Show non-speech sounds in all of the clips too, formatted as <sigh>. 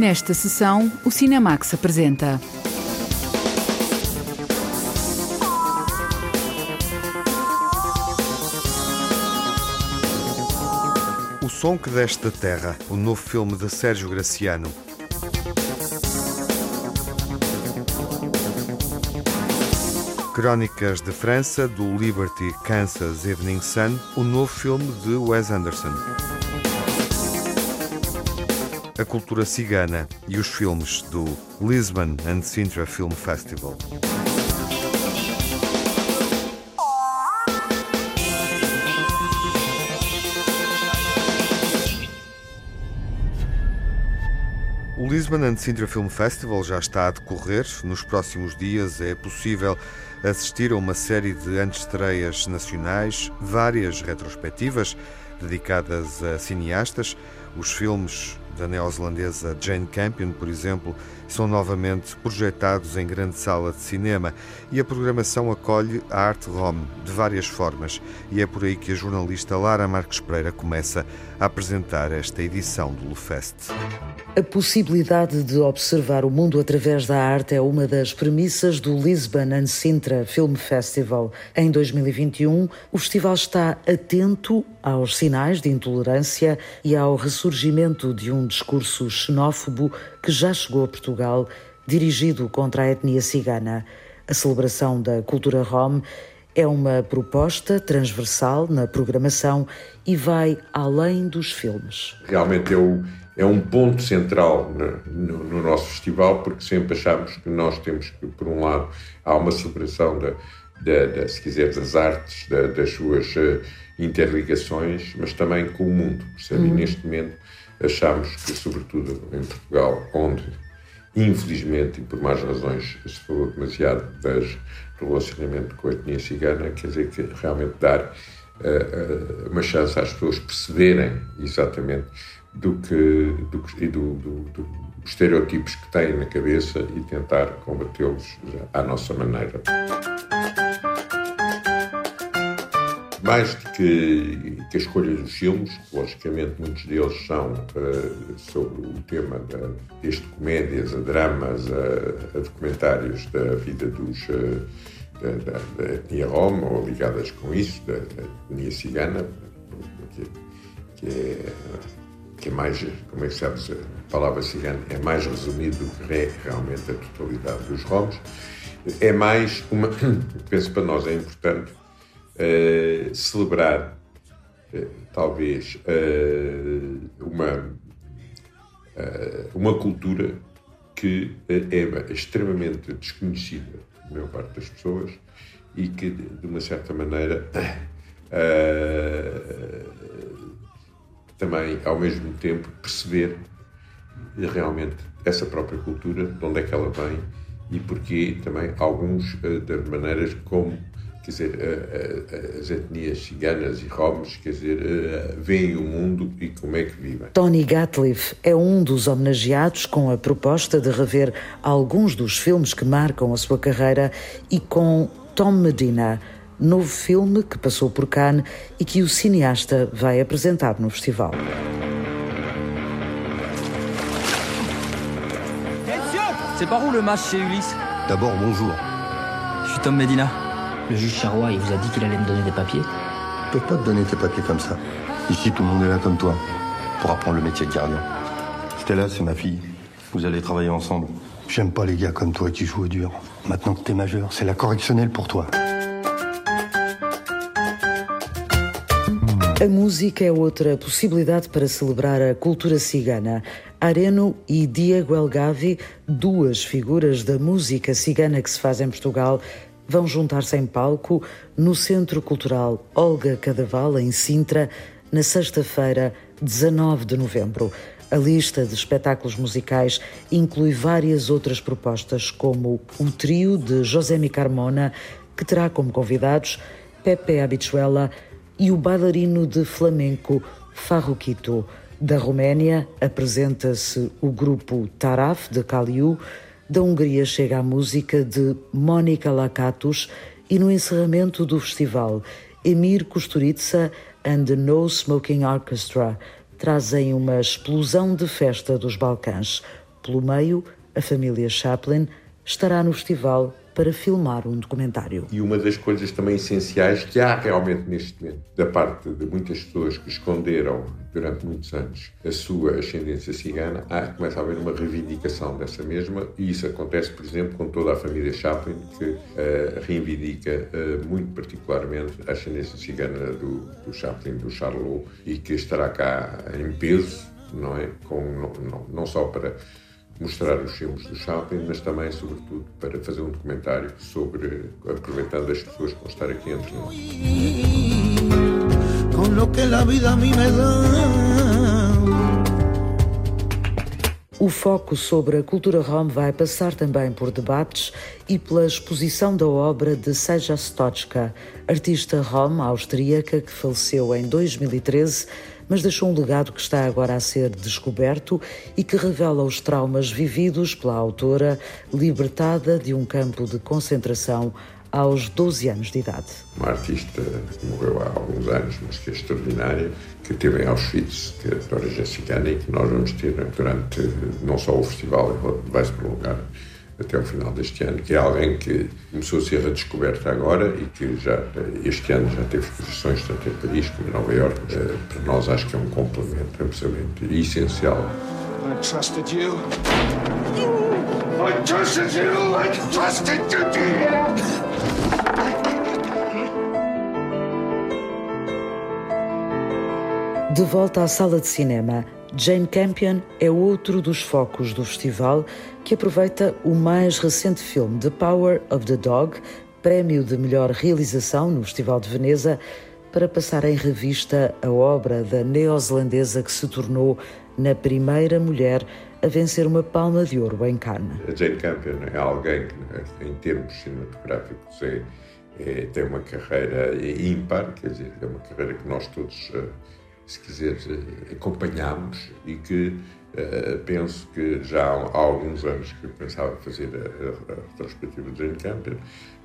Nesta sessão, o Cinemax apresenta. O Som que Deste da Terra, o novo filme de Sérgio Graciano. Crónicas de França, do Liberty Kansas Evening Sun, o novo filme de Wes Anderson. A cultura cigana e os filmes do Lisbon and Sintra Film Festival. O Lisbon and Sintra Film Festival já está a decorrer. Nos próximos dias é possível assistir a uma série de antestreias nacionais, várias retrospectivas dedicadas a cineastas. Os filmes da neozelandesa Jane Campion, por exemplo, são novamente projetados em grande sala de cinema e a programação acolhe a arte rom de várias formas e é por aí que a jornalista Lara Marques Pereira começa a apresentar esta edição do Lufest. A possibilidade de observar o mundo através da arte é uma das premissas do Lisbon and Sintra Film Festival. Em 2021, o festival está atento aos sinais de intolerância e ao ressurgimento de um discurso xenófobo que já chegou a Portugal, dirigido contra a etnia cigana. A celebração da cultura rom é uma proposta transversal na programação e vai além dos filmes. Realmente eu é um ponto central no, no, no, nosso festival, porque sempre achamos que nós temos que, por um lado, há uma celebração da, da, da se quiser, das artes, da, das suas uh, interligações, mas também com o mundo. Percebe? Uhum. Neste momento achamos que, sobretudo em Portugal, onde, infelizmente, e por mais razões, se falou demasiado das, do relacionamento com a etnia cigana, quer dizer que realmente dar uh, uh, uma chance às pessoas perceberem exatamente do que, do, do, do, do estereotipos que têm na cabeça e tentar combatê-los à nossa maneira. Mais do que, que a escolha dos filmes, logicamente muitos deles são uh, sobre o tema da, desde comédias a dramas a, a, documentários da vida dos uh, da, da, da, etnia rom ou ligadas com isso, da, da etnia cigana, que, que é que é mais, como é que sabes, a palavra cigana é mais resumido do que é realmente a totalidade dos romos. É mais uma, <coughs> penso para nós é importante uh, celebrar uh, talvez uh, uma, uma cultura que é extremamente desconhecida da maior parte das pessoas e que de uma certa maneira <coughs> também, ao mesmo tempo, perceber realmente essa própria cultura, de onde é que ela vem e porque também alguns das maneiras como quer dizer, as etnias ciganas e romos, quer dizer, veem o mundo e como é que vivem. Tony Gatliff é um dos homenageados com a proposta de rever alguns dos filmes que marcam a sua carreira e com Tom Medina, novo filme que passou por Cannes e que o cineasta vai apresentar no festival. C'est par où le match chez Ulysse D'abord, bonjour. Je suis Tom Medina. Le juge Charrois, il vous a dit qu'il allait me donner des papiers Je peux pas te donner tes papiers comme ça. Ici, tout le monde est là comme toi, pour apprendre le métier de gardien. Stella, c'est ma fille. Vous allez travailler ensemble. J'aime pas les gars comme toi qui jouent au dur. Maintenant que t'es majeur, c'est la correctionnelle pour toi. A música é outra possibilidade para celebrar a cultura cigana. Areno e Diego Elgavi, duas figuras da música cigana que se faz em Portugal, vão juntar-se em palco no Centro Cultural Olga Cadaval, em Sintra, na sexta-feira, 19 de novembro. A lista de espetáculos musicais inclui várias outras propostas, como o trio de José Mi Carmona, que terá como convidados Pepe Abituela, e o bailarino de flamenco Farruquito. Da Roménia apresenta-se o grupo Taraf de Caliu, da Hungria chega a música de Mónica Lakatos e no encerramento do festival, Emir Kusturica and the No Smoking Orchestra trazem uma explosão de festa dos Balcãs. Pelo meio, a família Chaplin estará no festival para filmar um documentário. E uma das coisas também essenciais que há realmente neste momento, da parte de muitas pessoas que esconderam durante muitos anos a sua ascendência cigana, há, começa a haver uma reivindicação dessa mesma, e isso acontece, por exemplo, com toda a família Chaplin, que uh, reivindica uh, muito particularmente a ascendência cigana do, do Chaplin, do Charlot, e que estará cá em peso, não é? Com, não, não, não só para mostrar os filmes do Chaplin, mas também, sobretudo, para fazer um documentário sobre, aproveitando as pessoas que vão estar aqui entre nós. O foco sobre a cultura rom vai passar também por debates e pela exposição da obra de Seja Stochka, artista rom austríaca que faleceu em 2013 mas deixou um legado que está agora a ser descoberto e que revela os traumas vividos pela autora, libertada de um campo de concentração aos 12 anos de idade. Uma artista que morreu há alguns anos, mas que é extraordinária, que teve em Auschwitz, que é de origem cigana e que nós vamos ter durante não só o festival, vai se prolongar até ao final deste ano, que é alguém que começou a ser redescoberta agora e que já este ano já teve exposições tanto em Paris como em Nova Iorque. Eh, para nós acho que é um complemento absolutamente essencial. I trusted you. I trusted you. I trusted you. De volta à sala de cinema, Jane Campion é outro dos focos do festival que aproveita o mais recente filme The Power of the Dog, prémio de melhor realização no Festival de Veneza, para passar em revista a obra da neozelandesa que se tornou na primeira mulher a vencer uma palma de ouro em Cannes. A Jane Campion é alguém que, em termos cinematográficos, é, é, tem uma carreira ímpar, quer dizer, é uma carreira que nós todos eh, se quiser, eh, acompanhámos e que uh, penso que já há, alguns anos que eu pensava fazer a, a, retrospectiva de Jane Campion.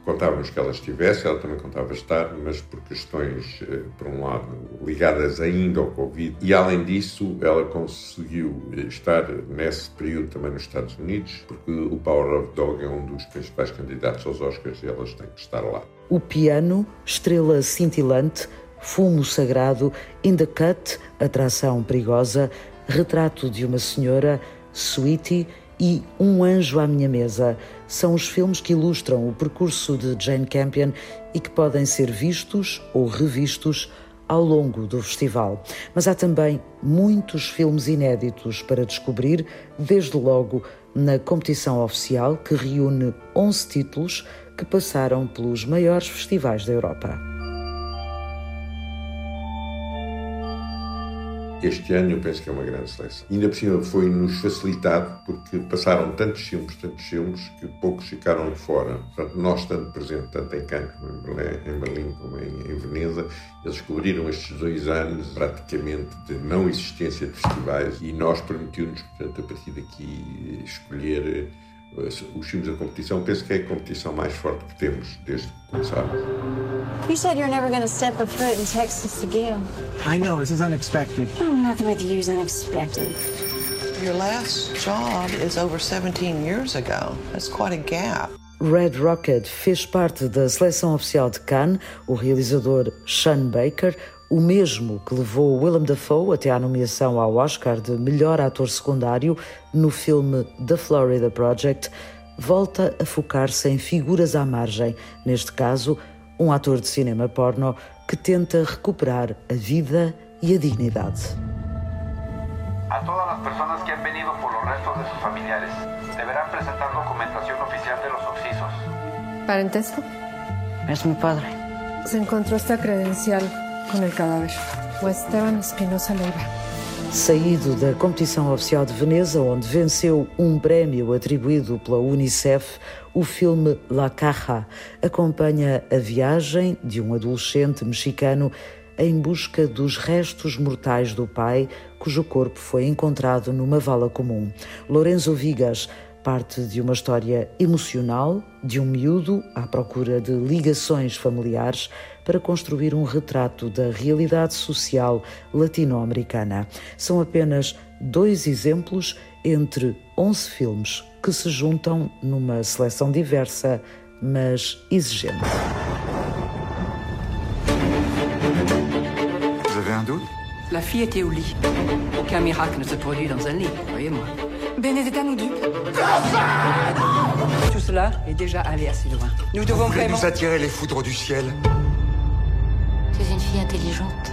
Contávamos que ela estivesse, ela também contava estar, mas por questões, uh, por um lado, ligadas ainda ao Covid, e além disso, ela conseguiu estar nesse período também nos Estados Unidos, porque o Power of Dog é um dos principais candidatos aos Oscars e elas têm que estar lá. O piano, estrela cintilante, Fumo Sagrado, In the Cut, Atração Perigosa, Retrato de uma Senhora, Sweetie e Um Anjo à Minha Mesa. São os filmes que ilustram o percurso de Jane Campion e que podem ser vistos ou revistos ao longo do festival. Mas há também muitos filmes inéditos para descobrir, desde logo na competição oficial que reúne 11 títulos que passaram pelos maiores festivais da Europa. Este ano eu penso que é uma grande seleção. Ainda por cima foi-nos facilitado porque passaram tantos filmes, tantos filmes, que poucos ficaram de fora. Portanto, nós estando presente tanto em Cannes como em Berlim, em Berlim como em, em Veneza, eles descobriram estes dois anos praticamente de não existência de festivais e nós permitiu-nos, portanto, a partir daqui escolher os filmes da competição, penso que é a competição mais forte que temos desde que começámos. You said you're never going to step a foot in Texas again. I know, this is unexpected. Oh, nothing with you is unexpected. Your last job is over 17 years ago. That's quite a gap. Red Rocket fez parte da seleção oficial de Cannes. O realizador Sean Baker o mesmo que levou Willem Dafoe até à nomeação ao Oscar de melhor ator secundário no filme The Florida Project, volta a focar-se em figuras à margem, neste caso, um ator de cinema porno que tenta recuperar a vida e a dignidade. A todas as pessoas que han venido por los restos de sus familiares, deberán presentar documentación oficial de los occisos. ¿Parentesco? Es mi padre. Se encontró esta credencial com o cadáver. O Esteban Espinosa Leiva. Saído da competição oficial de Veneza, onde venceu um prémio atribuído pela Unicef, o filme La Caja acompanha a viagem de um adolescente mexicano em busca dos restos mortais do pai, cujo corpo foi encontrado numa vala comum. Lorenzo Vigas parte de uma história emocional de um miúdo à procura de ligações familiares para construir um retrato da realidade social latino-americana. São apenas dois exemplos entre 11 filmes que se juntam numa seleção diversa, mas exigente. Vous avez un doute La fille était au lit. Aucun miracle ne se produit dans un lit, croyez-moi. Benedetta nous dupe. Tout cela est déjà allé assez loin. Nous devons Vous vraiment... nous attirer les foudres du ciel Tu es une fille intelligente.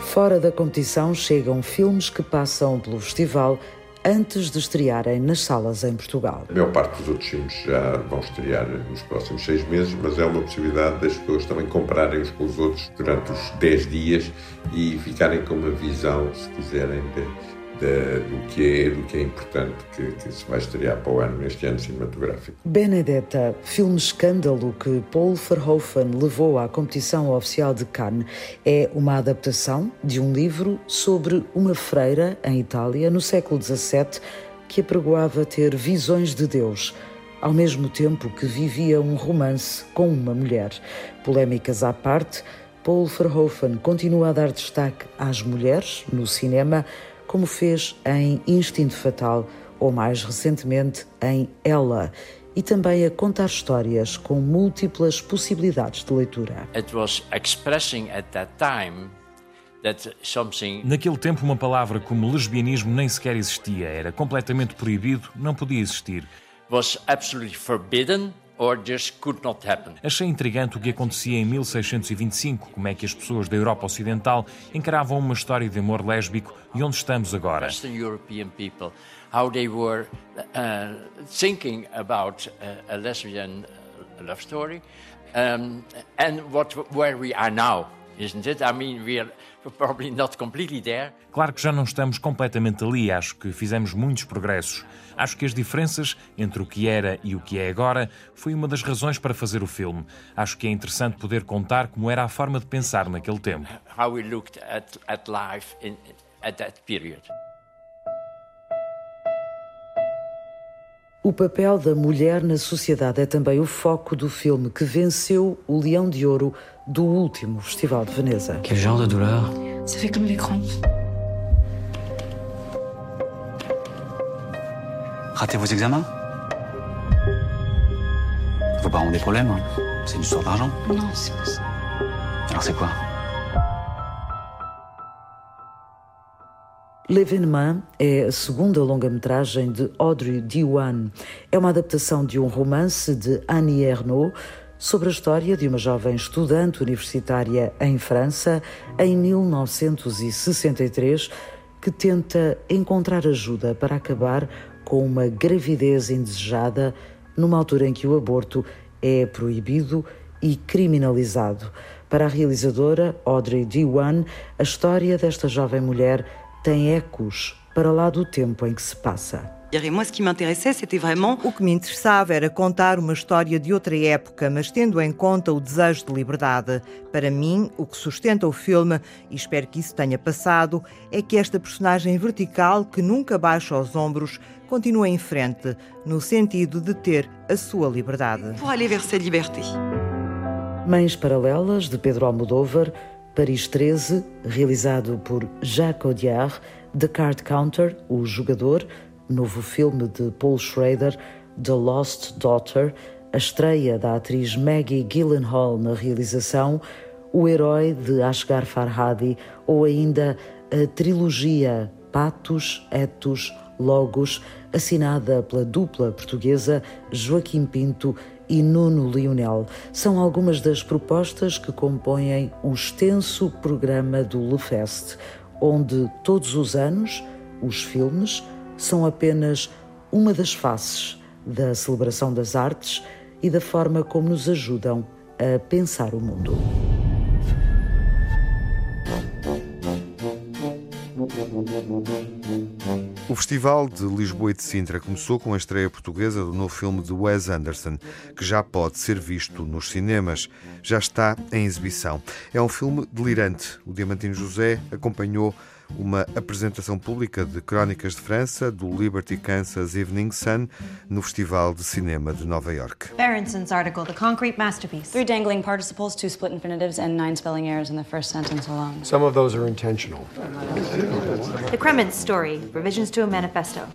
Fora da competição chegam filmes que passam pelo festival antes de estrearem nas salas em Portugal. A maior parte dos outros filmes já vão estrear nos próximos seis meses, mas é uma possibilidade das pessoas também compararem uns com os outros durante os dez dias e ficarem com uma visão, se quiserem, de, do, que é, do que é importante que, que se vai estrear para o ano, neste ano cinematográfico. Benedetta, filme escândalo que Paul Verhoeven levou à competição oficial de Cannes, é uma adaptação de um livro sobre uma freira em Itália no século XVII que apregoava ter visões de Deus, ao mesmo tempo que vivia um romance com uma mulher. Polémicas à parte, Paul Verhoeven continua a dar destaque às mulheres no cinema, como fez em Instinto Fatal ou mais recentemente em Ela, e também a contar histórias com múltiplas possibilidades de leitura. It was expressing at that time something Naquele tempo, uma palavra como lesbianismo nem sequer existia. Era completamente proibido, não podia existir. was absolutely forbidden or just could not happen. Achei intrigante o que acontecia em 1625, como é que as pessoas da Europa Ocidental encaravam uma história de amor lésbico e onde estamos agora. Uh, uh, a lesbian uh, love story, um, and what where we are now, isn't it? I mean, we are <laughs> probably not completely there. Claro que já não estamos completamente ali, acho que fizemos muitos progressos. Acho que as diferenças entre o que era e o que é agora foi uma das razões para fazer o filme. Acho que é interessante poder contar como era a forma de pensar naquele tempo. How we looked at at life in at that period. O papel da mulher na sociedade é também o foco do filme que venceu o Leão de Ouro do último Festival de Veneza. Quel genre de douleur Ça fait comme les crampes. Ratez vos examens Vos parents ont des problèmes hein C'est une histoire d'argent. Non, c'est pas ça. Alors c'est quoi L'Événement é a segunda longa-metragem de Audrey Diwan. É uma adaptação de um romance de Annie Ernaux sobre a história de uma jovem estudante universitária em França em 1963 que tenta encontrar ajuda para acabar com uma gravidez indesejada numa altura em que o aborto é proibido e criminalizado. Para a realizadora Audrey Diwan, a história desta jovem mulher tem ecos para lá do tempo em que se passa. E O que me interessava era contar uma história de outra época, mas tendo em conta o desejo de liberdade. Para mim, o que sustenta o filme, e espero que isso tenha passado, é que esta personagem vertical, que nunca baixa os ombros, continua em frente, no sentido de ter a sua liberdade. pour aller vers sa liberté. Mães Paralelas, de Pedro Almodóvar, Paris 13, realizado por Jacques Audiard, The Card Counter, O Jogador, novo filme de Paul Schrader, The Lost Daughter, a estreia da atriz Maggie Gyllenhaal na realização, O Herói de Asghar Farhadi ou ainda a trilogia Patos, Etos, Logos, assinada pela dupla portuguesa Joaquim Pinto e Nuno Lionel. São algumas das propostas que compõem o extenso programa do LeFest, onde todos os anos os filmes são apenas uma das faces da celebração das artes e da forma como nos ajudam a pensar o mundo. <laughs> O Festival de Lisboa e de Sintra começou com a estreia portuguesa do novo filme de Wes Anderson, que já pode ser visto nos cinemas. Já está em exibição. É um filme delirante. O Diamantino José acompanhou uma apresentação pública de Crónicas de França do Liberty Kansas Evening Sun no Festival de Cinema de Nova York. Berenson's article, The Concrete Masterpiece. Three dangling participles, two split infinitives, and nine spelling errors in the first sentence alone. Some of those are intentional. The Krementz story, revisions to a manifesto.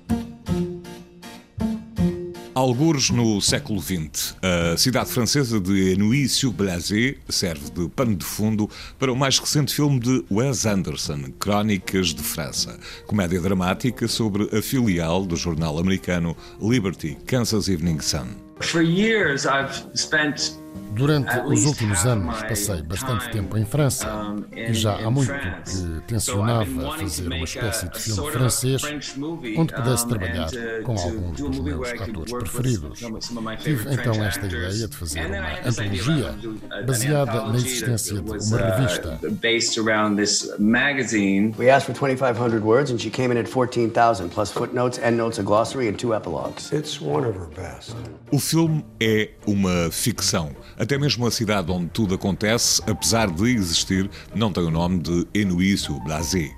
Algures no século XX, a cidade francesa de Neuilly-sur-Blasé serve de pano de fundo para o mais recente filme de Wes Anderson, Crónicas de França, comédia dramática sobre a filial do jornal americano Liberty, Kansas Evening Sun. For years I've spent Durante os últimos anos passei bastante tempo em França e já há muito que tencionava fazer uma espécie de filme francês onde pudesse trabalhar com alguns dos meus atores preferidos. Tive então esta ideia de fazer uma antologia baseada na existência de uma revista. We asked for 2,500 words and she came in at 14,000 plus footnotes, endnotes, a glossary and two epilogues. It's one of her best. O filme é uma ficção. Até mesmo a cidade onde tudo acontece, apesar de existir, não tem o nome de Enuíçu-Blasé.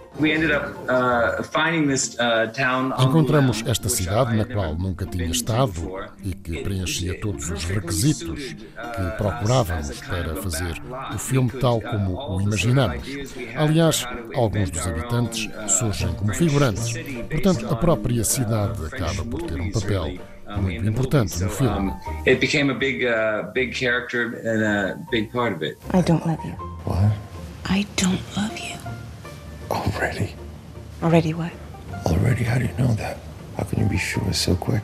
Encontramos esta cidade na qual nunca tinha estado e que preenchia todos os requisitos que procurávamos para fazer o filme tal como o imaginamos. Aliás, alguns dos habitantes surgem como figurantes, portanto, a própria cidade acaba por ter um papel muito importante no filme. It became a big, uh, big character and a big part of it. I don't love you. What? I don't love you. Already? Already what? Already? How do you know that? How can you be sure so quick?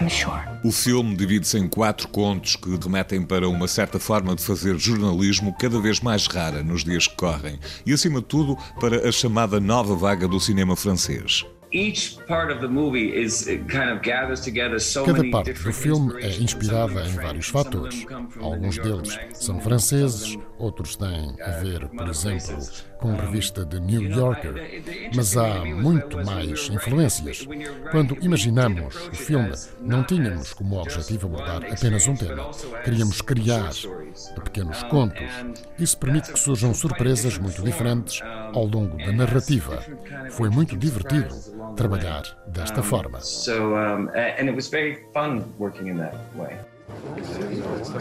I'm sure. O filme divide-se em quatro contos que remetem para uma certa forma de fazer jornalismo cada vez mais rara nos dias que correm e, acima de tudo, para a chamada nova vaga do cinema francês. Cada parte do filme é inspirada em vários fatores. Alguns deles são franceses, outros têm a ver, por exemplo, com a revista The New Yorker, mas há muito mais influências. Quando imaginamos o filme, não tínhamos como objetivo abordar apenas um tema. Queríamos criar pequenos contos. Isso permite que surjam surpresas muito diferentes ao longo da narrativa. Foi muito divertido trabalhar desta forma. So, um, and it was very fun working in that way.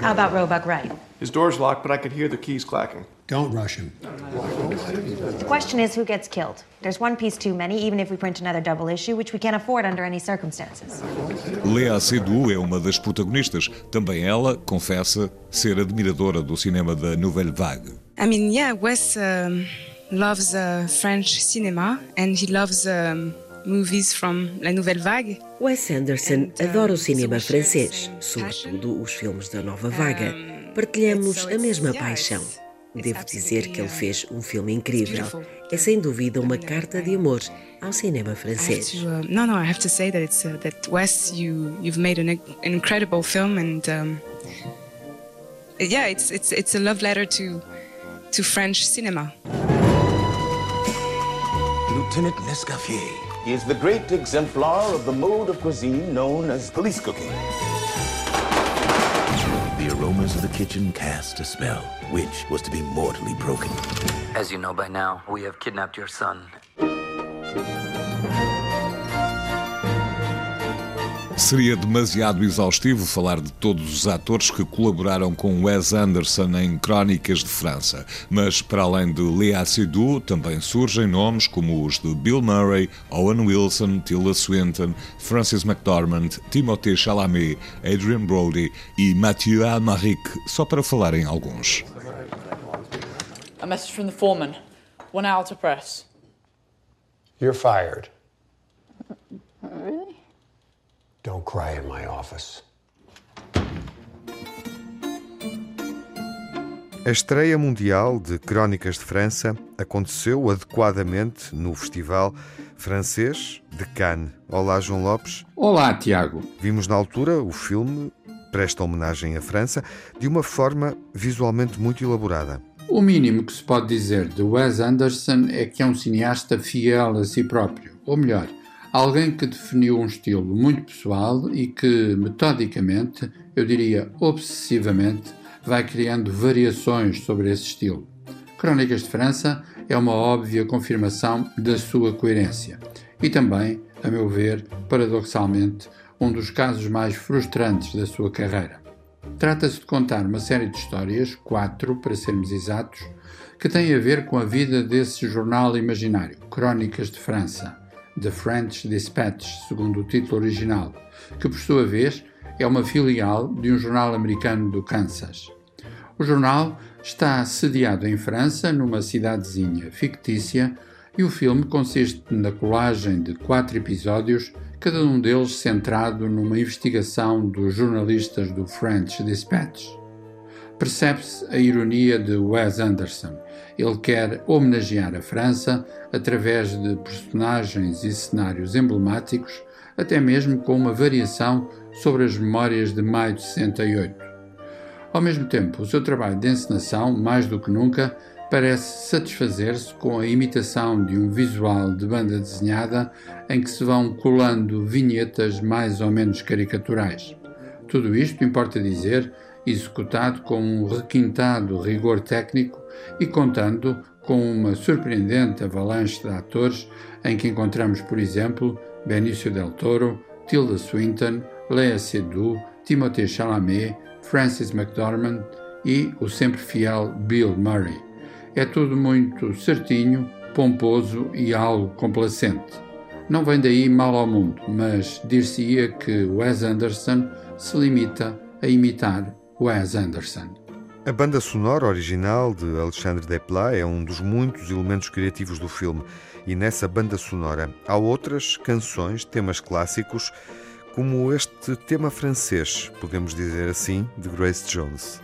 How about Roebuck Wright? His door's locked, but I could hear the keys clacking. Don't rush him. The question is who gets killed? There's one piece too many, even if we print another double issue, which we can't afford under any circumstances. Léa Seydoux é uma das protagonistas. Também ela confessa ser admiradora do cinema da Nouvelle Vague. I mean, yeah, Wes um, loves uh, French cinema and he loves um, movies from La Nouvelle Vague. Wes Anderson adora o cinema francês, sobretudo os filmes da Nova Vaga. Partilhamos a mesma paixão. Devo dizer que ele fez um filme incrível. É sem dúvida uma carta de amor ao cinema francês. Uh, no, no, I have to say that it's uh, that Wes, you you've made an, an incredible film, and um, yeah, it's it's it's a love letter to to French cinema. Lieutenant Nescaffier is the great exemplar of the mode of cuisine known as police cooking. The aromas of the kitchen cast a spell, which was to be mortally broken. As you know by now, we have kidnapped your son. Seria demasiado exaustivo falar de todos os atores que colaboraram com Wes Anderson em Crónicas de França, mas para além de Léa Seydoux também surgem nomes como os de Bill Murray, Owen Wilson, Tilda Swinton, Francis McDormand, Timothée Chalamet, Adrian Brody e Mathieu Amalric, só para falar em alguns. A message from the foreman. One hour to press. You're fired. Really? Don't cry in my office. A estreia mundial de Crónicas de França aconteceu adequadamente no Festival Francês de Cannes. Olá, João Lopes. Olá, Tiago. Vimos na altura o filme presta homenagem à França de uma forma visualmente muito elaborada. O mínimo que se pode dizer de Wes Anderson é que é um cineasta fiel a si próprio, ou melhor, alguém que definiu um estilo muito pessoal e que, metodicamente, eu diria obsessivamente, vai criando variações sobre esse estilo. Crónicas de França é uma óbvia confirmação da sua coerência e também, a meu ver, paradoxalmente, um dos casos mais frustrantes da sua carreira. Trata-se de contar uma série de histórias, quatro para sermos exatos, que têm a ver com a vida desse jornal imaginário, Crónicas de França, The French Dispatch, segundo o título original, que por sua vez é uma filial de um jornal americano do Kansas. O jornal está sediado em França, numa cidadezinha fictícia, e o filme consiste na colagem de quatro episódios, cada um deles centrado numa investigação dos jornalistas do French Dispatch. Percebe-se a ironia de Wes Anderson. Ele quer homenagear a França através de personagens e cenários emblemáticos, até mesmo com uma variação sobre as memórias de maio de 68. Ao mesmo tempo, o seu trabalho de encenação, mais do que nunca, parece satisfazer-se com a imitação de um visual de banda desenhada em que se vão colando vinhetas mais ou menos caricaturais. Tudo isto, importa dizer, executado com um requintado rigor técnico e contando com uma surpreendente avalanche de atores em que encontramos, por exemplo, Benício del Toro, Tilda Swinton, Lea Seydoux, Timothée Chalamet, Francis McDormand e o sempre fiel Bill Murray. É tudo muito certinho, pomposo e algo complacente. Não vem daí mal ao mundo, mas dir-se-ia que Wes Anderson se limita a imitar Wes Anderson. A banda sonora original de Alexandre Desplat é um dos muitos elementos criativos do filme e nessa banda sonora há outras canções, temas clássicos, como este tema francês, podemos dizer assim, de Grace Jones.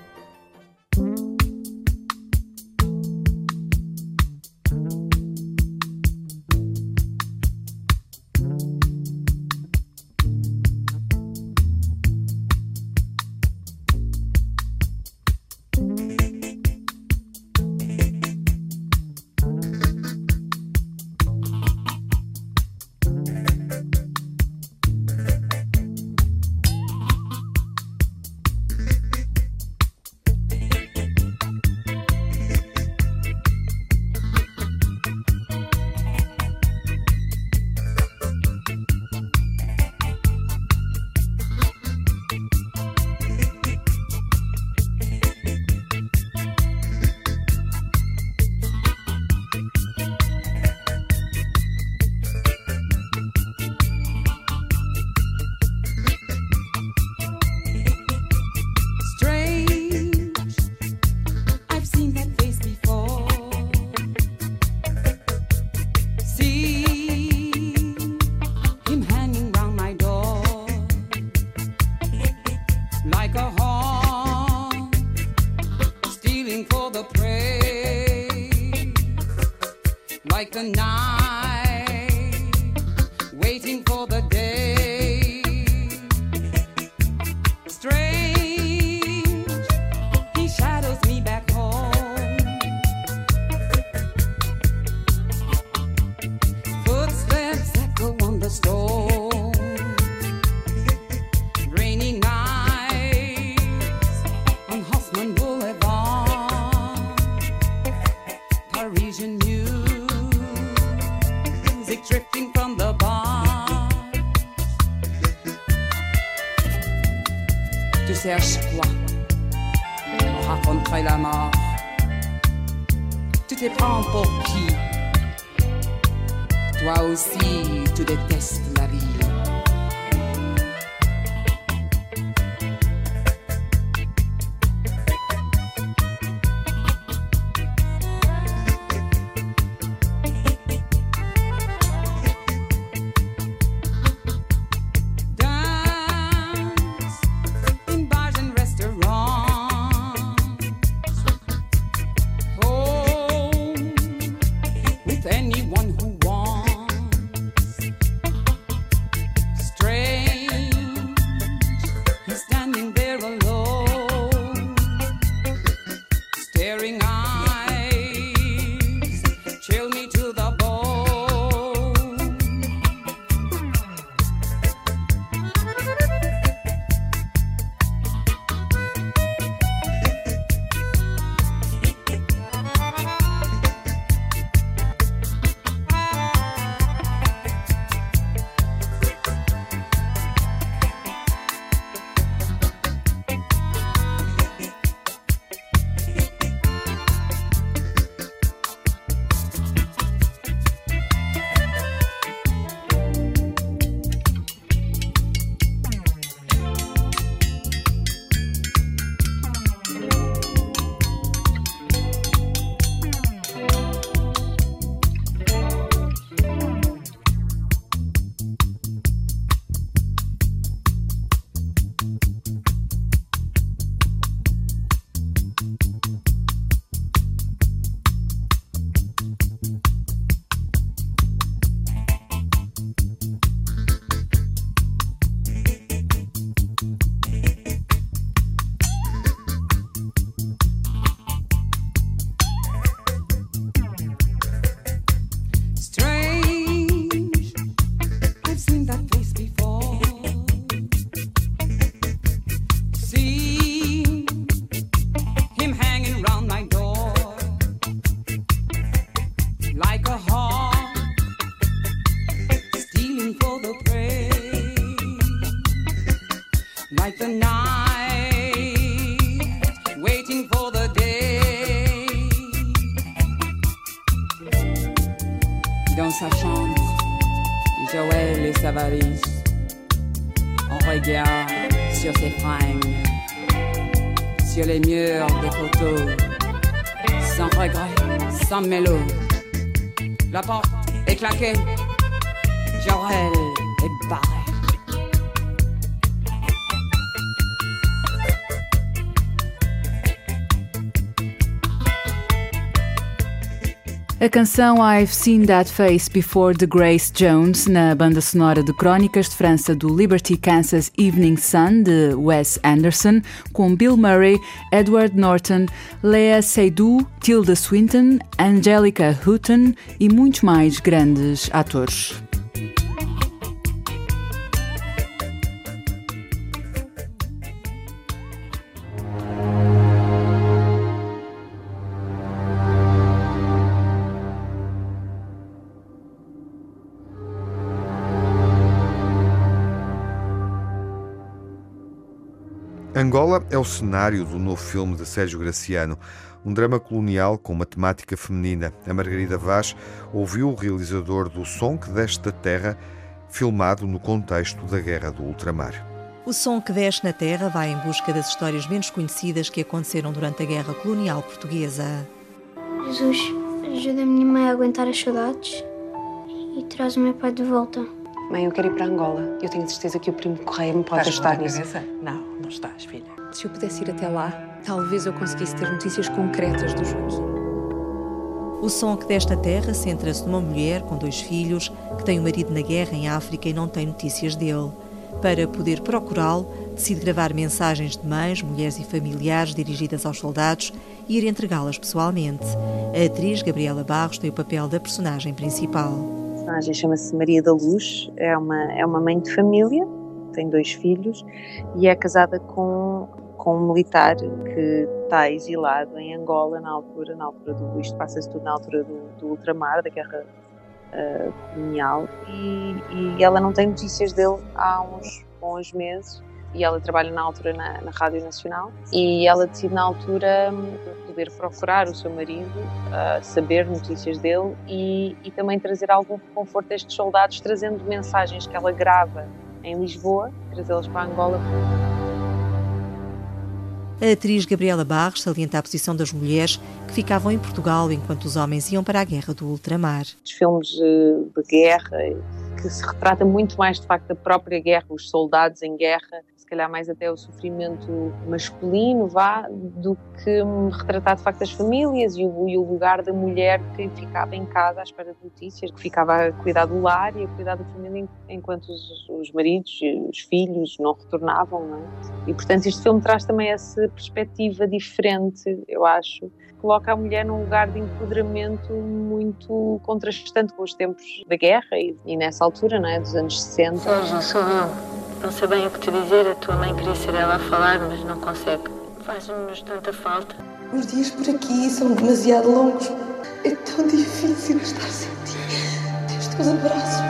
Carmelo canção I've Seen That Face Before de Grace Jones, na banda sonora de Crónicas de França do Liberty Kansas Evening Sun de Wes Anderson, com Bill Murray, Edward Norton, Lea Seydoux, Tilda Swinton, Angelica Houghton e muitos mais grandes atores. Angola é o cenário do novo filme de Sérgio Graciano, um drama colonial com uma temática feminina. A Margarida Vaz ouviu o realizador do Som que Deste da Terra, filmado no contexto da Guerra do Ultramar. O som que desce na terra vai em busca das histórias menos conhecidas que aconteceram durante a Guerra Colonial Portuguesa. Jesus ajuda a minha mãe a aguentar as saudades e traz o meu pai de volta. Mãe, eu quero ir para Angola. Eu tenho certeza que o primo Correia me pode ajudar nisso. Cabeça? Não, não estás, filha. Se eu pudesse ir até lá, talvez eu conseguisse ter notícias concretas do João. O som que desta terra centra-se numa mulher com dois filhos que tem o um marido na guerra em África e não tem notícias dele. Para poder procurá-lo, decide gravar mensagens de mães, mulheres e familiares dirigidas aos soldados e ir entregá-las pessoalmente. A atriz Gabriela Barros tem o papel da personagem principal personagem chama-se Maria da Luz, é uma, é uma mãe de família, tem dois filhos e é casada com, com um militar que está exilado em Angola na altura, na altura do. Isto passa-se tudo na altura do, do ultramar, da guerra uh, colonial, e, e ela não tem notícias dele há uns bons meses e ela trabalha na altura na, na, Rádio Nacional e ela decide na altura poder procurar o seu marido, uh, saber notícias dele e, e, também trazer algum conforto a estes soldados, trazendo mensagens que ela grava em Lisboa, trazê-las para Angola. A atriz Gabriela Barros salienta a posição das mulheres que ficavam em Portugal enquanto os homens iam para a guerra do ultramar. Os filmes de guerra que se retrata muito mais de facto da própria guerra, os soldados em guerra, calhar mais até o sofrimento masculino, vá, do que retratar de facto as famílias e o, e o, lugar da mulher que ficava em casa à espera de notícias, que ficava a cuidar do lar e a cuidar da família enquanto os, os maridos os filhos não retornavam, não é? E portanto este filme traz também essa perspectiva diferente, eu acho, coloca a mulher num lugar de empoderamento muito contrastante com os tempos da guerra e, e nessa altura, não é, dos anos 60. Sérgio, sou eu. Não sei bem o que te dizer, a tua mãe queria ser ela a falar, mas não consegue. Faz-nos tanta falta. Os dias por aqui são demasiado longos. É tão difícil estar sem ti. Teus teus abraços.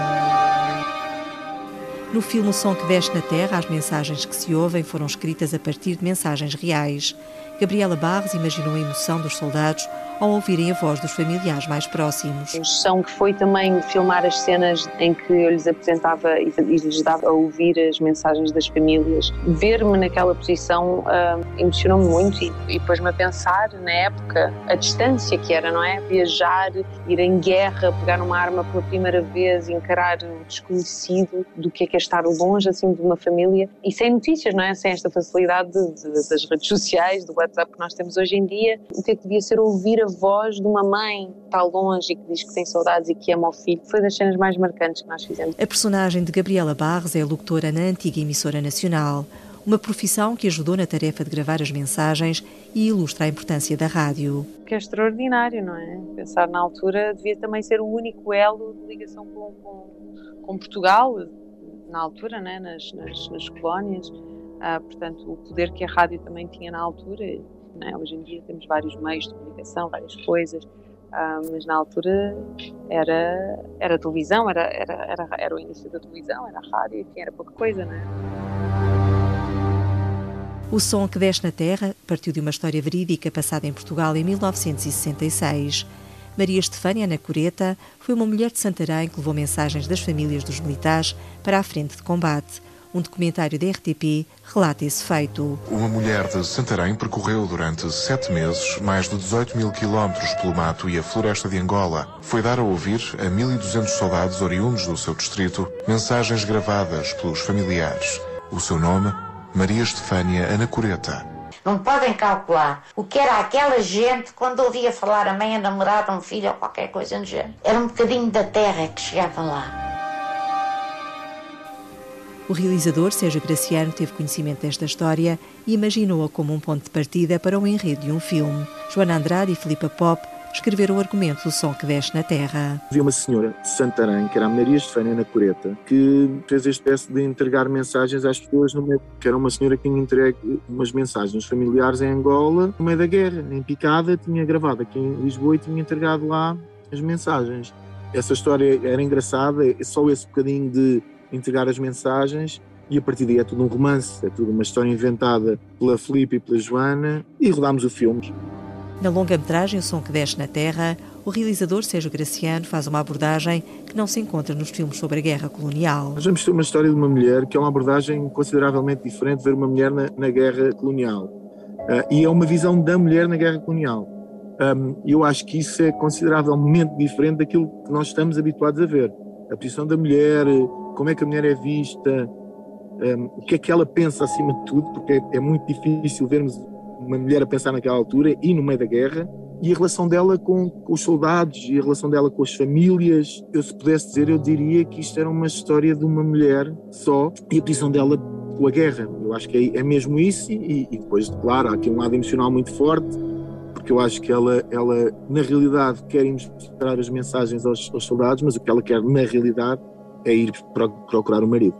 No filme O Som que Desce na Terra, as mensagens que se ouvem foram escritas a partir de mensagens reais. Gabriela Barros imaginou a emoção dos soldados ao ouvirem a voz dos familiares mais próximos. A emoção que foi também filmar as cenas em que eu lhes apresentava e, lhes dava a ouvir as mensagens das famílias. Ver-me naquela posição uh, emocionou-me muito e, e pôs-me a pensar, na época, a distância que era, não é? Viajar, ir em guerra, pegar uma arma pela primeira vez, encarar o desconhecido, do que é que é estar longe assim de uma família e sem notícias, não é? Sem esta facilidade de, de, das redes sociais, do WhatsApp que nós temos hoje em dia. O que é que devia ser ouvir a voz de uma mãe que está longe e que diz que tem saudades e que ama o filho. Foi das cenas mais marcantes que nós fizemos. A personagem de Gabriela Barros é locutora na antiga emissora nacional, uma profissão que ajudou na tarefa de gravar as mensagens e ilustra a importância da rádio. Que é extraordinário, não é? Pensar na altura devia também ser o único elo de ligação com, com, com Portugal, na altura, né? nas, nas, nas colónias. Ah, portanto, o poder que a rádio também tinha na altura né? Hoje em dia temos vários meios de comunicação, várias coisas, uh, mas na altura era, era televisão, era, era, era, era o início da televisão, era a rádio, enfim, era pouca coisa, não é? O Som que Desce na Terra partiu de uma história verídica passada em Portugal em 1966. Maria Estefânia Anacoreta foi uma mulher de Santarém que levou mensagens das famílias dos militares para a frente de combate. Um documentário da RTP relata esse feito. Uma mulher de Santarém percorreu durante sete meses mais de 18 mil quilómetros pelo mato e a floresta de Angola. Foi dar a ouvir a 1.200 soldados oriundos do seu distrito mensagens gravadas pelos familiares. O seu nome, Maria Estefânia Anacoreta. Não podem calcular o que era aquela gente quando ouvia falar a mãe, a namorada, um filho ou qualquer coisa do género. Era um bocadinho da terra que chegava lá. O realizador Sérgio Graciano teve conhecimento desta história e imaginou-a como um ponto de partida para o enredo de um filme. Joana Andrade e Filipa Pop escreveram o argumento do som que desce na terra. Havia uma senhora de Santarém, que era a Maria Estefânia Coreta, que fez a espécie de entregar mensagens às pessoas, no meio, que era uma senhora que tinha entregue umas mensagens familiares em Angola, no meio da guerra, em Picada, tinha gravado aqui em Lisboa e tinha entregado lá as mensagens. Essa história era engraçada, é só esse bocadinho de entregar as mensagens e a partir daí é tudo um romance, é tudo uma história inventada pela Felipe e pela Joana e rodámos o filme. Na longa-metragem O Som que Desce na Terra, o realizador Sérgio Graciano faz uma abordagem que não se encontra nos filmes sobre a guerra colonial. Nós vamos ter uma história de uma mulher que é uma abordagem consideravelmente diferente de ver uma mulher na, na guerra colonial. Uh, e é uma visão da mulher na guerra colonial. Um, eu acho que isso é consideravelmente diferente daquilo que nós estamos habituados a ver. A posição da mulher, como é que a mulher é vista, um, o que é que ela pensa acima de tudo, porque é, é, muito difícil vermos uma mulher a pensar naquela altura e no meio da guerra, e a relação dela com, com, os soldados e a relação dela com as famílias. Eu, se pudesse dizer, eu diria que isto era uma história de uma mulher só e a posição dela com a guerra. Eu acho que é, é mesmo isso, e, e, depois, claro, há aqui um lado emocional muito forte. Porque eu acho que ela, ela na realidade, quer mostrar as mensagens aos, aos soldados, mas o que ela quer, na realidade, é ir procurar o marido.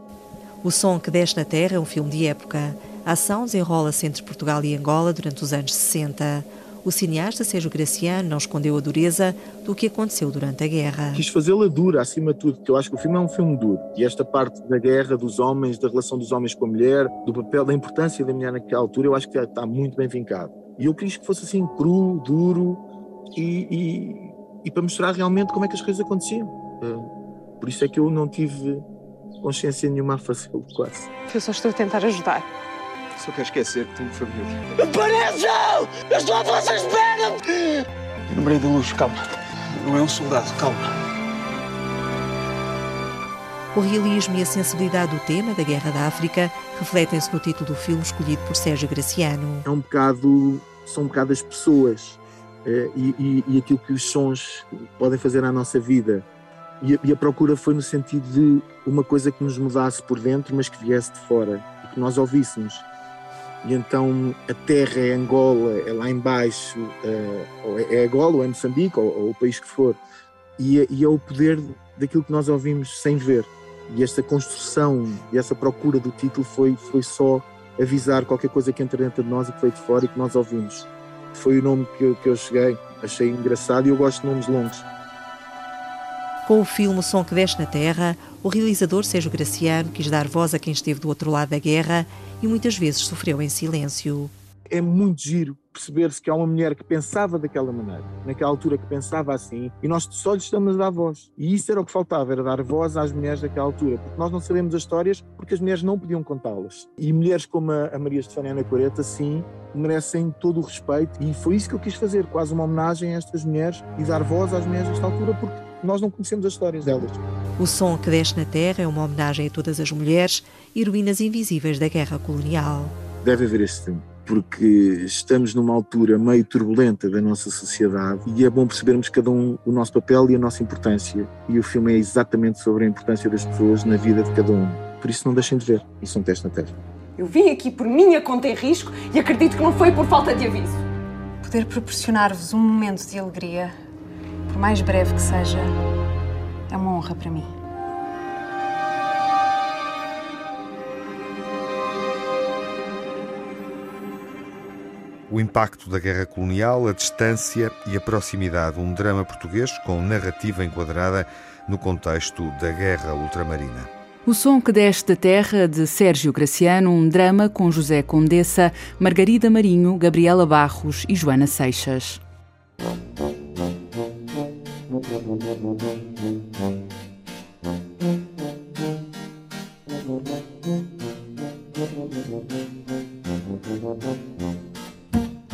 O Som que Desce na Terra é um filme de época. A ação desenrola-se entre Portugal e Angola durante os anos 60. O cineasta Sérgio Graciano não escondeu a dureza do que aconteceu durante a guerra. Quis fazê-la dura, acima de tudo, porque eu acho que o filme é um filme duro. E esta parte da guerra, dos homens, da relação dos homens com a mulher, do papel, da importância da mulher naquela altura, eu acho que está muito bem vincado. E eu quis que fosse assim, cru, duro, e, e, e para mostrar realmente como é que as coisas aconteciam. Por isso é que eu não tive consciência nenhuma a fazê-lo, quase. Eu só estou a tentar ajudar. Só quero esquecer que tenho família. Apareçam! Eu estou à vossa espera! Lembrei da luz, calma. Não é um soldado, calma. O realismo e a sensibilidade do tema da Guerra da África refletem-se no título do filme escolhido por Sérgio Graciano. É um bocado, são um bocado as pessoas é, e, e, e aquilo que os sons podem fazer à nossa vida. E a, e a, procura foi no sentido de uma coisa que nos mudasse por dentro, mas que viesse de fora, e que nós ouvíssemos. E então a terra é Angola, é lá embaixo, uh, é Angola, ou é Moçambique, ou, ou, o país que for. E é, e é o poder daquilo que nós ouvimos sem ver. E esta construção e essa procura do título foi, foi só avisar qualquer coisa que entra dentro de nós e que veio de fora e que nós ouvimos. Foi o nome que eu, que eu cheguei, achei engraçado e eu gosto de nomes longos. Com o filme O Som que Desce na Terra, o realizador Sérgio Graciano quis dar voz a quem esteve do outro lado da guerra e muitas vezes sofreu em silêncio. É muito giro perceber-se que há uma mulher que pensava daquela maneira, naquela altura que pensava assim, e nós só lhe estamos a dar voz. E isso era o que faltava, era dar voz às mulheres daquela altura, porque nós não sabemos as histórias porque as mulheres não podiam contá-las. E mulheres como a Maria Estefânia Ana Coreta, sim, merecem todo o respeito, e foi isso que eu quis fazer, quase uma homenagem a estas mulheres e dar voz às mulheres desta altura, porque nós não conhecemos as histórias delas. O Som que Desce na Terra é uma homenagem a todas as mulheres, heroínas invisíveis da guerra colonial. Deve haver este filme, porque estamos numa altura meio turbulenta da nossa sociedade e é bom percebermos cada um o nosso papel e a nossa importância. E o filme é exatamente sobre a importância das pessoas na vida de cada um. Por isso não deixem de ver. Isso é um teste na Terra. Eu vim aqui por minha conta em risco e acredito que não foi por falta de aviso. Poder proporcionar-vos um momento de alegria por mais breve que seja, é uma honra para mim. O impacto da guerra colonial, a distância e a proximidade. Um drama português com narrativa enquadrada no contexto da guerra ultramarina. O Som que Desce da Terra, de Sérgio Graciano, um drama com José Condessa, Margarida Marinho, Gabriela Barros e Joana Seixas.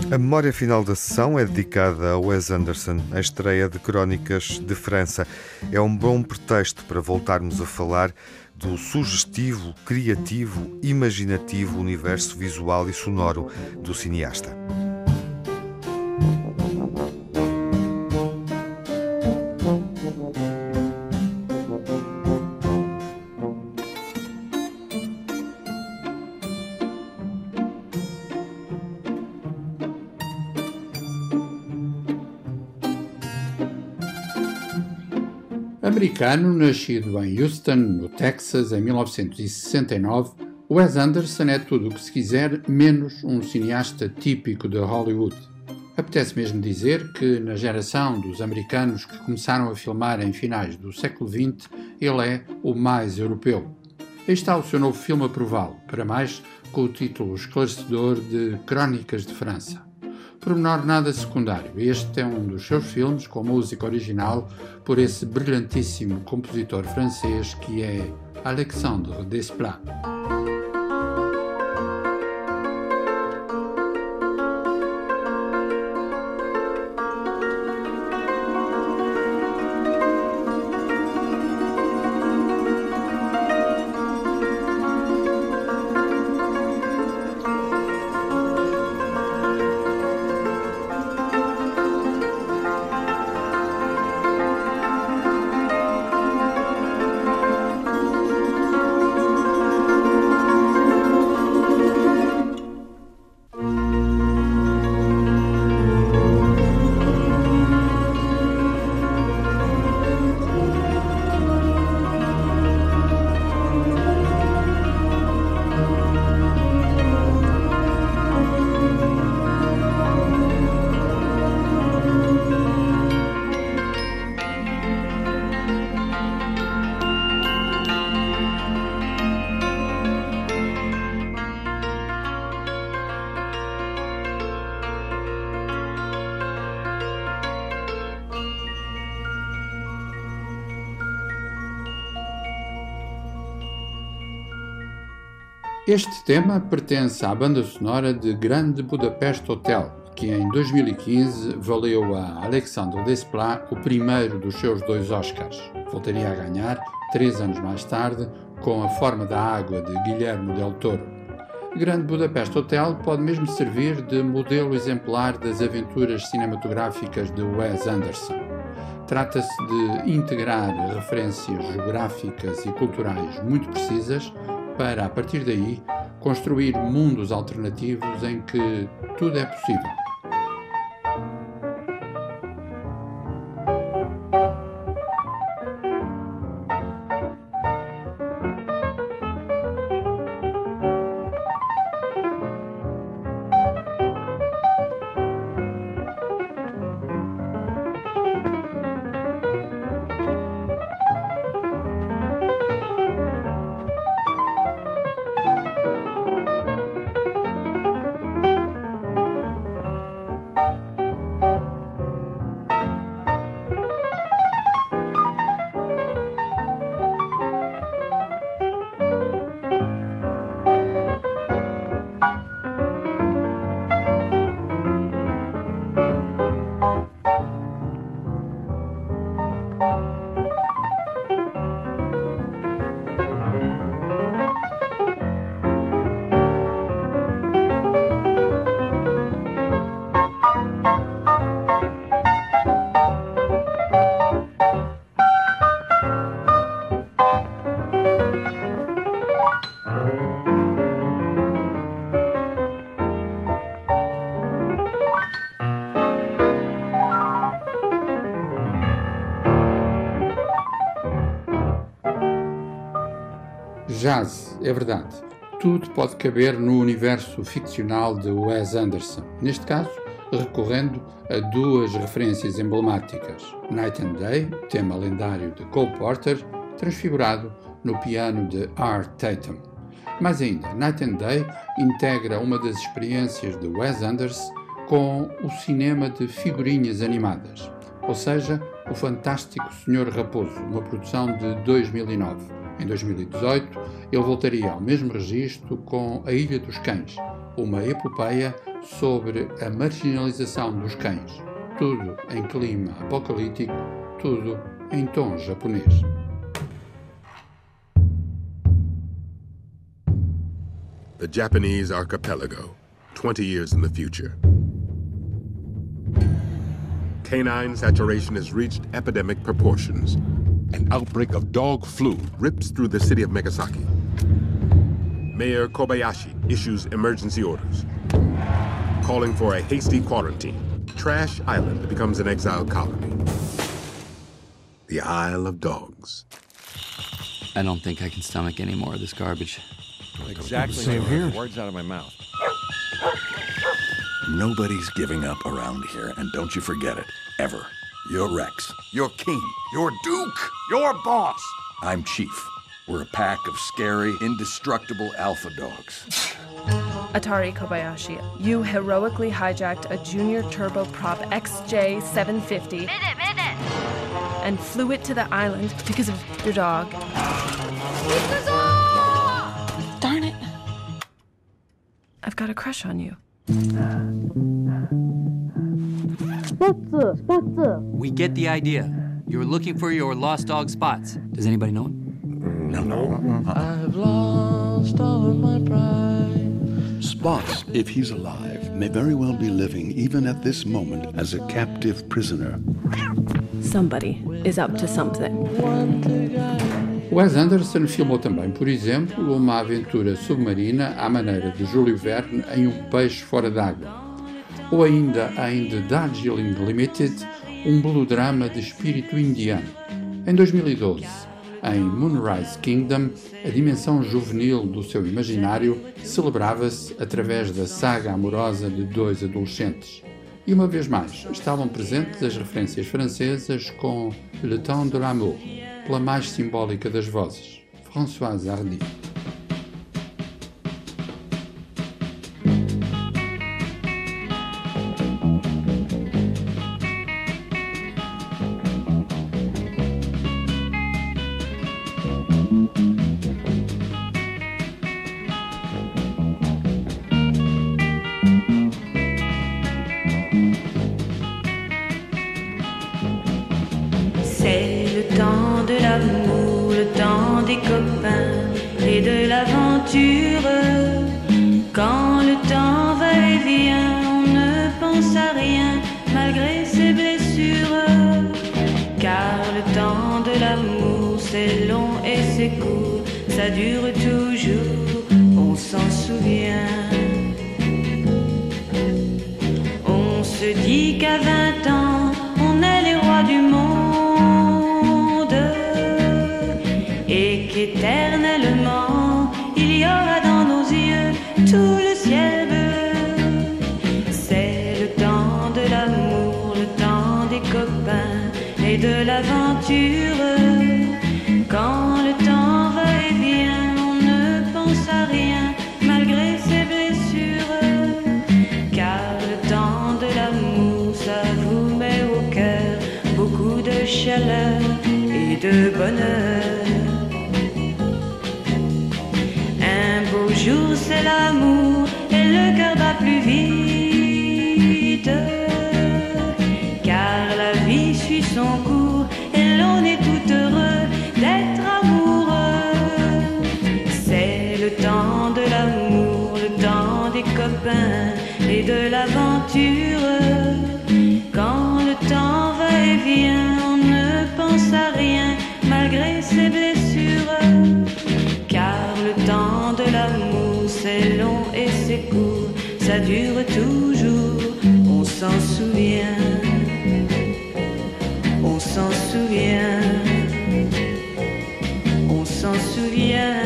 A memória final da sessão é dedicada a Wes Anderson, a estreia de Crónicas de França. É um bom pretexto para voltarmos a falar do sugestivo, criativo, imaginativo universo visual e sonoro do cineasta. Americano, nascido em Houston, no Texas, em 1969, Wes Anderson é tudo o que se quiser, menos um cineasta típico de Hollywood. Apetece mesmo dizer que, na geração dos americanos que começaram a filmar em finais do século XX, ele é o mais europeu. Aí está o seu novo filme a prová-lo, para mais com o título esclarecedor de Crónicas de França pormenor nada secundário. Este é um dos seus filmes com música original por esse brilhantíssimo compositor francês que é Alexandre Desplat. Este tema pertence à banda sonora de Grande Budapeste Hotel, que em 2015 valeu a Alexandre Desplat o primeiro dos seus dois Oscars. Voltaria a ganhar três anos mais tarde com A Forma da Água de Guilherme Del Toro. Grande Budapeste Hotel pode mesmo servir de modelo exemplar das aventuras cinematográficas de Wes Anderson. Trata-se de integrar referências geográficas e culturais muito precisas para, a partir daí, construir mundos alternativos em que tudo é possível. Jazz, é verdade. Tudo pode caber no universo ficcional de Wes Anderson. Neste caso, recorrendo a duas referências emblemáticas: Night and Day, tema lendário de Cole Porter, transfigurado no piano de Art Tatum. Mais ainda, Night and Day integra uma das experiências de Wes Anderson com o cinema de figurinhas animadas, ou seja, O Fantástico Senhor Raposo, uma produção de 2009. Em 2018, ele voltaria ao mesmo registro com A Ilha dos Cães, uma epopeia sobre a marginalização dos cães. Tudo em clima apocalíptico, tudo em tom japonês. The Japanese archipelago, 20 years in the future. Canine saturation has reached epidemic proportions. An outbreak of dog flu rips through the city of Megasaki. Mayor Kobayashi issues emergency orders, calling for a hasty quarantine. Trash Island becomes an exile colony. The Isle of Dogs. I don't think I can stomach any more of this garbage. Exactly. Same here. Words out of my mouth. Nobody's giving up around here, and don't you forget it, ever. You're Rex. You're King. You're Duke. You're Boss. I'm Chief. We're a pack of scary, indestructible alpha dogs. Atari Kobayashi, you heroically hijacked a junior turboprop XJ750 and flew it to the island because of your dog. Darn it. I've got a crush on you. Spots, spots. We get the idea. You're looking for your lost dog spots. Does anybody know him? No, no. I've lost all of my pride. Spots, if he's alive, may very well be living even at this moment as a captive prisoner. Somebody is up to something. Wes Anderson filmou também, por exemplo, uma aventura submarina à maneira de Júlio Verne em Um Peixe Fora d'Água, ou ainda em The Darjeeling Limited, um melodrama de espírito indiano. Em 2012, em Moonrise Kingdom, a dimensão juvenil do seu imaginário celebrava-se através da saga amorosa de dois adolescentes. E uma vez mais, estavam presentes as referências francesas com Le Temps de l'amour, pela mais simbólica das vozes, Françoise Hardy. Temps de l'amour, le temps des copains et de l'aventure. Quand le temps va et vient, on ne pense à rien malgré ses blessures. Car le temps de l'amour, c'est long et c'est court, ça dure éternel. Jour, c'est l'amour et le cœur bat plus vite. Dure toujours, on s'en souvient. On s'en souvient. On s'en souvient.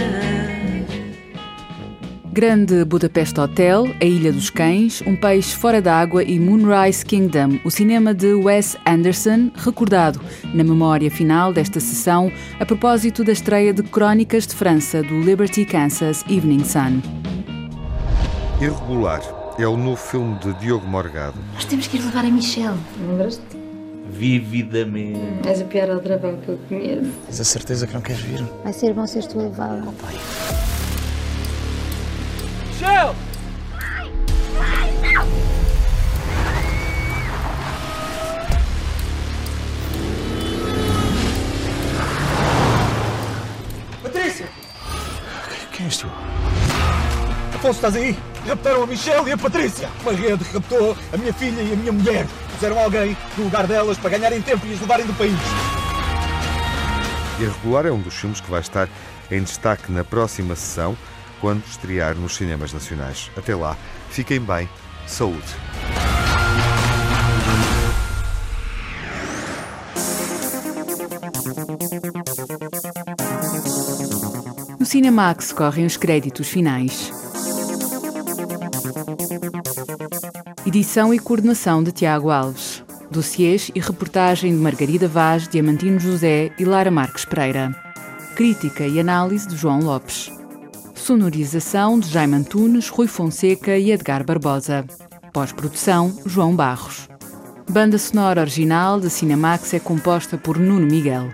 Grande Budapeste Hotel, A Ilha dos Cães, Um Peixe Fora d'Água e Moonrise Kingdom, o cinema de Wes Anderson, recordado na memória final desta sessão a propósito da estreia de Crónicas de França do Liberty Kansas Evening Sun. Irregular é o novo filme de Diogo Morgado. Nós temos que ir levar a Michelle, lembras-te? Vividamente. És a pior aldrabão que eu conheço. Tens a certeza que não queres vir? Vai ser bom seres tu a levá-la. Michelle! Patrícia! Quem és tu? Afonso, estás aí? Raptaram a Michelle e a Patrícia! Uma rede raptou a minha filha e a minha mulher. Puseram alguém no lugar delas para ganharem tempo e as levarem do país. Irregular é um dos filmes que vai estar em destaque na próxima sessão, quando estrear nos cinemas nacionais. Até lá, fiquem bem, saúde. No Cinemax correm os créditos finais. Edição e coordenação de Tiago Alves. Dossiês e reportagem de Margarida Vaz, Diamantino José e Lara Marques Pereira. Crítica e análise de João Lopes. Sonorização de Jaime Antunes, Rui Fonseca e Edgar Barbosa. Pós-produção, João Barros. Banda sonora original de Cinemax é composta por Nuno Miguel.